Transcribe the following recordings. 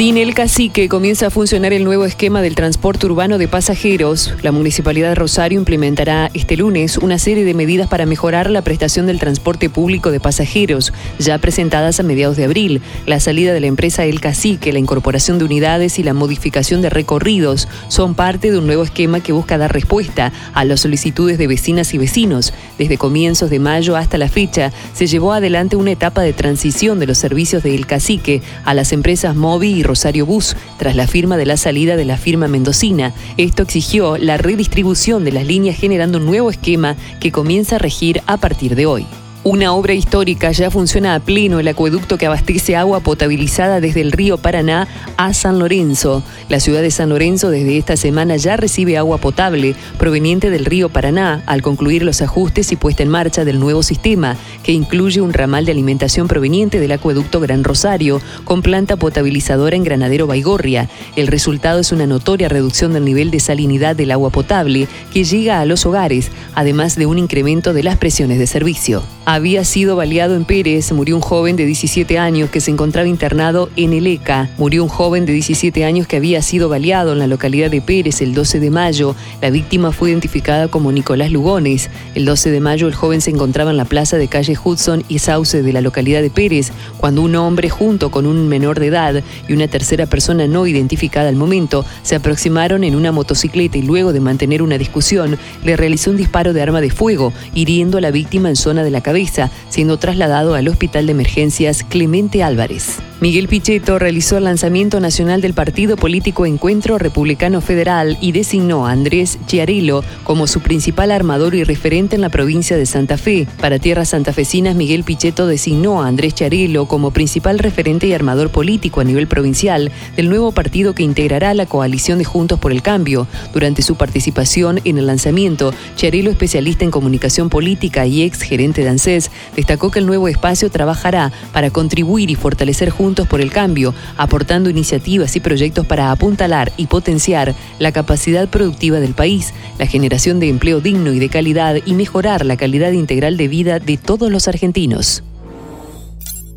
Sin el cacique comienza a funcionar el nuevo esquema del transporte urbano de pasajeros. La Municipalidad de Rosario implementará este lunes una serie de medidas para mejorar la prestación del transporte público de pasajeros, ya presentadas a mediados de abril. La salida de la empresa El Cacique, la incorporación de unidades y la modificación de recorridos son parte de un nuevo esquema que busca dar respuesta a las solicitudes de vecinas y vecinos. Desde comienzos de mayo hasta la fecha, se llevó adelante una etapa de transición de los servicios de El Cacique a las empresas móvil y Rosario Bus, tras la firma de la salida de la firma mendocina. Esto exigió la redistribución de las líneas generando un nuevo esquema que comienza a regir a partir de hoy. Una obra histórica ya funciona a pleno el acueducto que abastece agua potabilizada desde el río Paraná a San Lorenzo. La ciudad de San Lorenzo desde esta semana ya recibe agua potable proveniente del río Paraná al concluir los ajustes y puesta en marcha del nuevo sistema, que incluye un ramal de alimentación proveniente del acueducto Gran Rosario con planta potabilizadora en Granadero Baigorria. El resultado es una notoria reducción del nivel de salinidad del agua potable que llega a los hogares, además de un incremento de las presiones de servicio había sido baleado en Pérez. Murió un joven de 17 años que se encontraba internado en el ECA. Murió un joven de 17 años que había sido baleado en la localidad de Pérez el 12 de mayo. La víctima fue identificada como Nicolás Lugones. El 12 de mayo el joven se encontraba en la plaza de calle Hudson y Sauce de la localidad de Pérez cuando un hombre junto con un menor de edad y una tercera persona no identificada al momento se aproximaron en una motocicleta y luego de mantener una discusión le realizó un disparo de arma de fuego hiriendo a la víctima en zona de la cabeza siendo trasladado al Hospital de Emergencias Clemente Álvarez. Miguel Pichetto realizó el lanzamiento nacional del partido político Encuentro Republicano Federal y designó a Andrés Chiarello como su principal armador y referente en la provincia de Santa Fe. Para tierras santafesinas, Miguel Pichetto designó a Andrés Chiarello como principal referente y armador político a nivel provincial del nuevo partido que integrará la coalición de Juntos por el Cambio. Durante su participación en el lanzamiento, Chiarello, especialista en comunicación política y ex gerente de ANSES, destacó que el nuevo espacio trabajará para contribuir y fortalecer por el Cambio, aportando iniciativas y proyectos para apuntalar y potenciar la capacidad productiva del país, la generación de empleo digno y de calidad y mejorar la calidad integral de vida de todos los argentinos.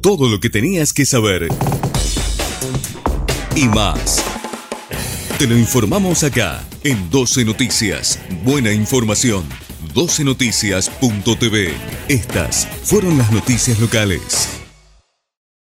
Todo lo que tenías que saber y más. Te lo informamos acá en 12 Noticias. Buena información. 12noticias.tv. Estas fueron las noticias locales.